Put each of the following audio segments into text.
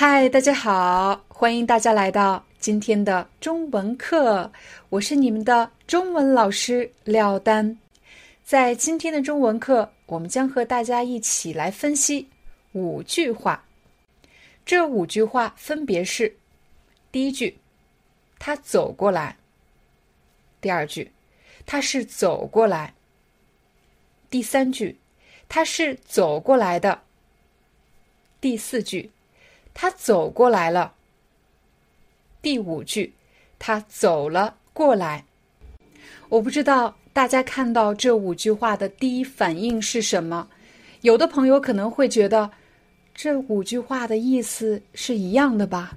嗨，大家好，欢迎大家来到今天的中文课，我是你们的中文老师廖丹。在今天的中文课，我们将和大家一起来分析五句话。这五句话分别是：第一句，他走过来；第二句，他是走过来；第三句，他是走过来的；第四句。他走过来了。第五句，他走了过来。我不知道大家看到这五句话的第一反应是什么。有的朋友可能会觉得这五句话的意思是一样的吧？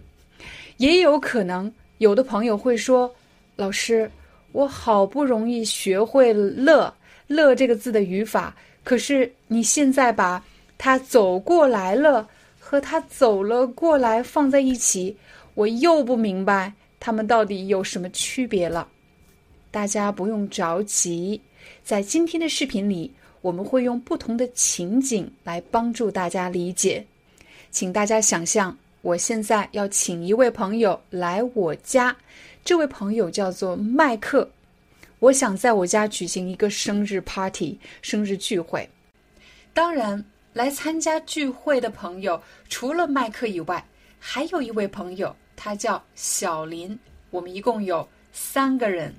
也有可能有的朋友会说：“老师，我好不容易学会了‘乐’这个字的语法，可是你现在把他走过来了。”和他走了过来放在一起，我又不明白他们到底有什么区别了。大家不用着急，在今天的视频里，我们会用不同的情景来帮助大家理解。请大家想象，我现在要请一位朋友来我家，这位朋友叫做麦克。我想在我家举行一个生日 party，生日聚会。当然。来参加聚会的朋友，除了麦克以外，还有一位朋友，他叫小林。我们一共有三个人。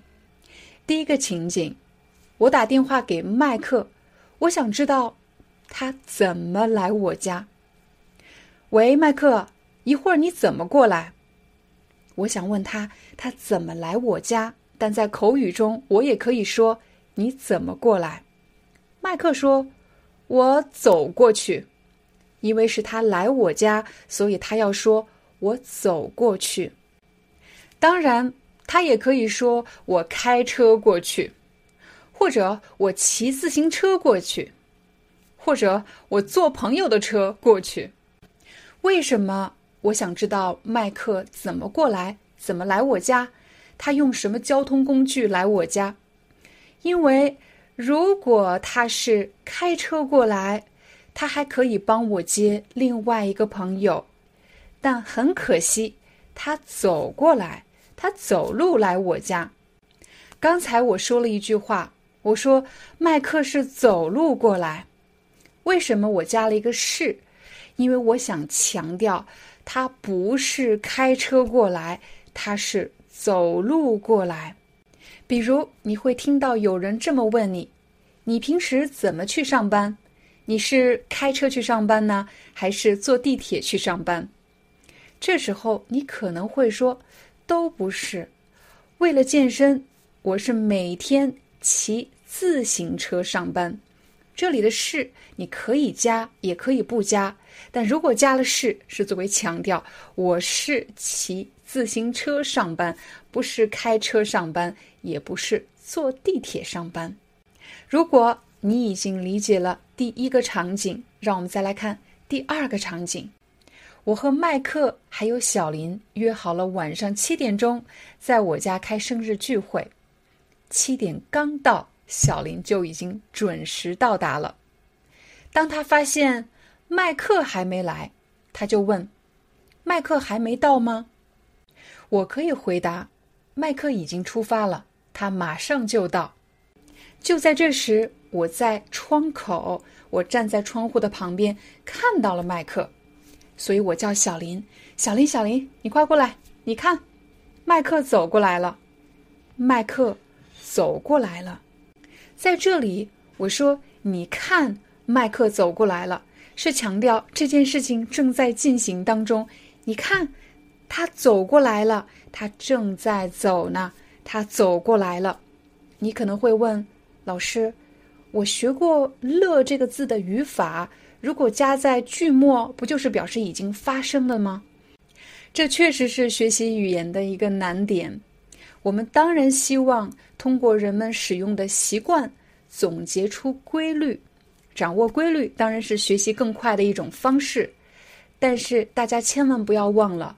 第一个情景，我打电话给麦克，我想知道他怎么来我家。喂，麦克，一会儿你怎么过来？我想问他他怎么来我家，但在口语中我也可以说你怎么过来。麦克说。我走过去，因为是他来我家，所以他要说“我走过去”。当然，他也可以说“我开车过去”，或者“我骑自行车过去”，或者“我坐朋友的车过去”。为什么？我想知道麦克怎么过来，怎么来我家？他用什么交通工具来我家？因为。如果他是开车过来，他还可以帮我接另外一个朋友，但很可惜，他走过来，他走路来我家。刚才我说了一句话，我说麦克是走路过来，为什么我加了一个是？因为我想强调，他不是开车过来，他是走路过来。比如，你会听到有人这么问你：“你平时怎么去上班？你是开车去上班呢，还是坐地铁去上班？”这时候，你可能会说：“都不是。为了健身，我是每天骑自行车上班。”这里的是你可以加，也可以不加。但如果加了是，是作为强调，我是骑自行车上班，不是开车上班。也不是坐地铁上班。如果你已经理解了第一个场景，让我们再来看第二个场景。我和麦克还有小林约好了晚上七点钟在我家开生日聚会。七点刚到，小林就已经准时到达了。当他发现麦克还没来，他就问：“麦克还没到吗？”我可以回答：“麦克已经出发了。”他马上就到。就在这时，我在窗口，我站在窗户的旁边，看到了麦克，所以我叫小林：“小林，小林，你快过来！你看，麦克走过来了。麦克走过来了。在这里，我说你看，麦克走过来了，是强调这件事情正在进行当中。你看，他走过来了，他正在走呢。”他走过来了，你可能会问老师：“我学过‘乐’这个字的语法，如果加在句末，不就是表示已经发生了吗？”这确实是学习语言的一个难点。我们当然希望通过人们使用的习惯总结出规律，掌握规律当然是学习更快的一种方式。但是大家千万不要忘了，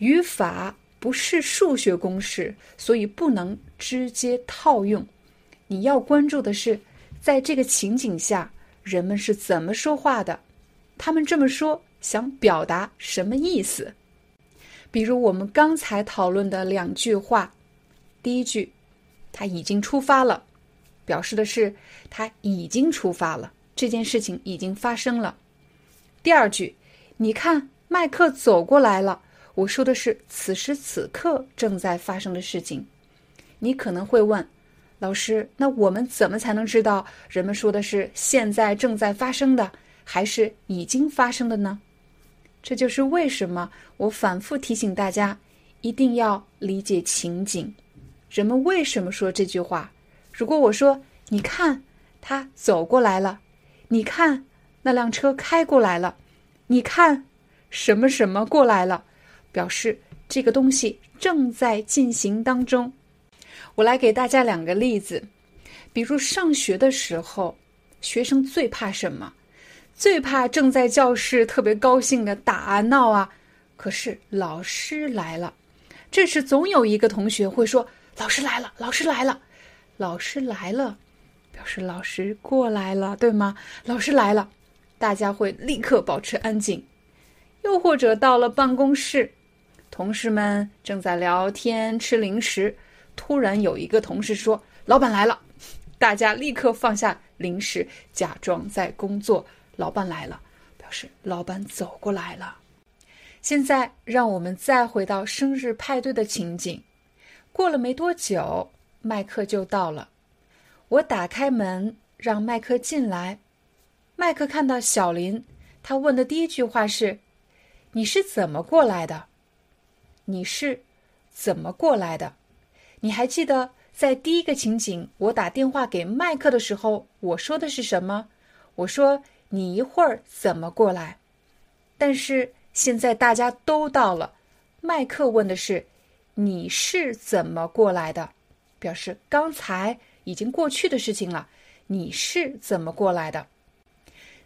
语法不是数学公式，所以不能直接套用。你要关注的是，在这个情景下，人们是怎么说话的，他们这么说想表达什么意思。比如我们刚才讨论的两句话。第一句，他已经出发了，表示的是他已经出发了，这件事情已经发生了。第二句，你看，麦克走过来了，我说的是此时此刻正在发生的事情。你可能会问，老师，那我们怎么才能知道人们说的是现在正在发生的，还是已经发生的呢？这就是为什么我反复提醒大家，一定要理解情景。人们为什么说这句话？如果我说：“你看，他走过来了；你看，那辆车开过来了；你看，什么什么过来了”，表示这个东西正在进行当中。我来给大家两个例子，比如上学的时候，学生最怕什么？最怕正在教室特别高兴的打啊闹啊，可是老师来了，这时总有一个同学会说。老师来了，老师来了，老师来了，表示老师过来了，对吗？老师来了，大家会立刻保持安静。又或者到了办公室，同事们正在聊天吃零食，突然有一个同事说：“老板来了。”大家立刻放下零食，假装在工作。老板来了，表示老板走过来了。现在让我们再回到生日派对的情景。过了没多久，麦克就到了。我打开门，让麦克进来。麦克看到小林，他问的第一句话是：“你是怎么过来的？”“你是怎么过来的？”你还记得在第一个情景，我打电话给麦克的时候，我说的是什么？我说：“你一会儿怎么过来？”但是现在大家都到了，麦克问的是。你是怎么过来的？表示刚才已经过去的事情了。你是怎么过来的？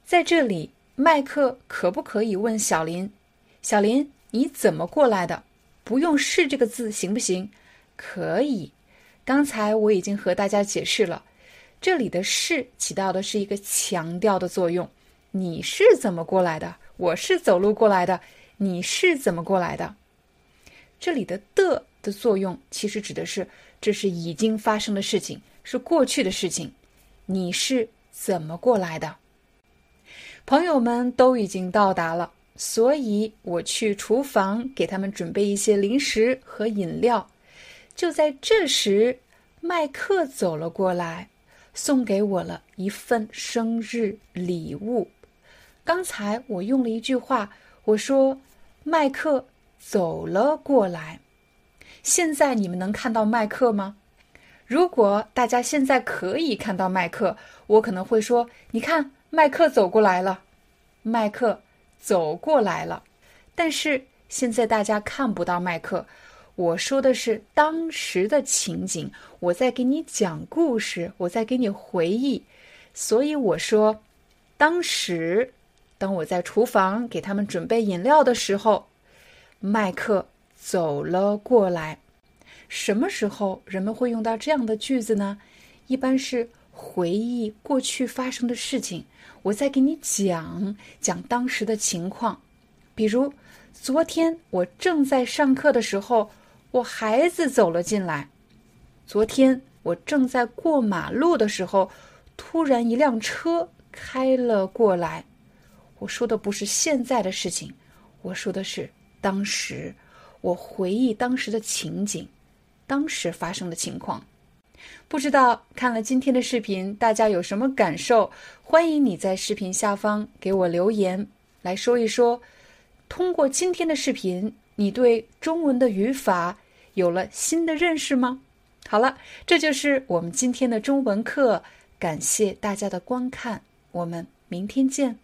在这里，麦克可不可以问小林：“小林，你怎么过来的？”不用“是”这个字，行不行？可以。刚才我已经和大家解释了，这里的是起到的是一个强调的作用。你是怎么过来的？我是走路过来的。你是怎么过来的？这里的的的作用，其实指的是这是已经发生的事情，是过去的事情。你是怎么过来的？朋友们都已经到达了，所以我去厨房给他们准备一些零食和饮料。就在这时，麦克走了过来，送给我了一份生日礼物。刚才我用了一句话，我说：“麦克。”走了过来，现在你们能看到麦克吗？如果大家现在可以看到麦克，我可能会说：“你看，麦克走过来了，麦克走过来了。”但是现在大家看不到麦克。我说的是当时的情景，我在给你讲故事，我在给你回忆，所以我说，当时当我在厨房给他们准备饮料的时候。麦克走了过来。什么时候人们会用到这样的句子呢？一般是回忆过去发生的事情。我在给你讲讲当时的情况。比如，昨天我正在上课的时候，我孩子走了进来。昨天我正在过马路的时候，突然一辆车开了过来。我说的不是现在的事情，我说的是。当时，我回忆当时的情景，当时发生的情况。不知道看了今天的视频，大家有什么感受？欢迎你在视频下方给我留言，来说一说。通过今天的视频，你对中文的语法有了新的认识吗？好了，这就是我们今天的中文课。感谢大家的观看，我们明天见。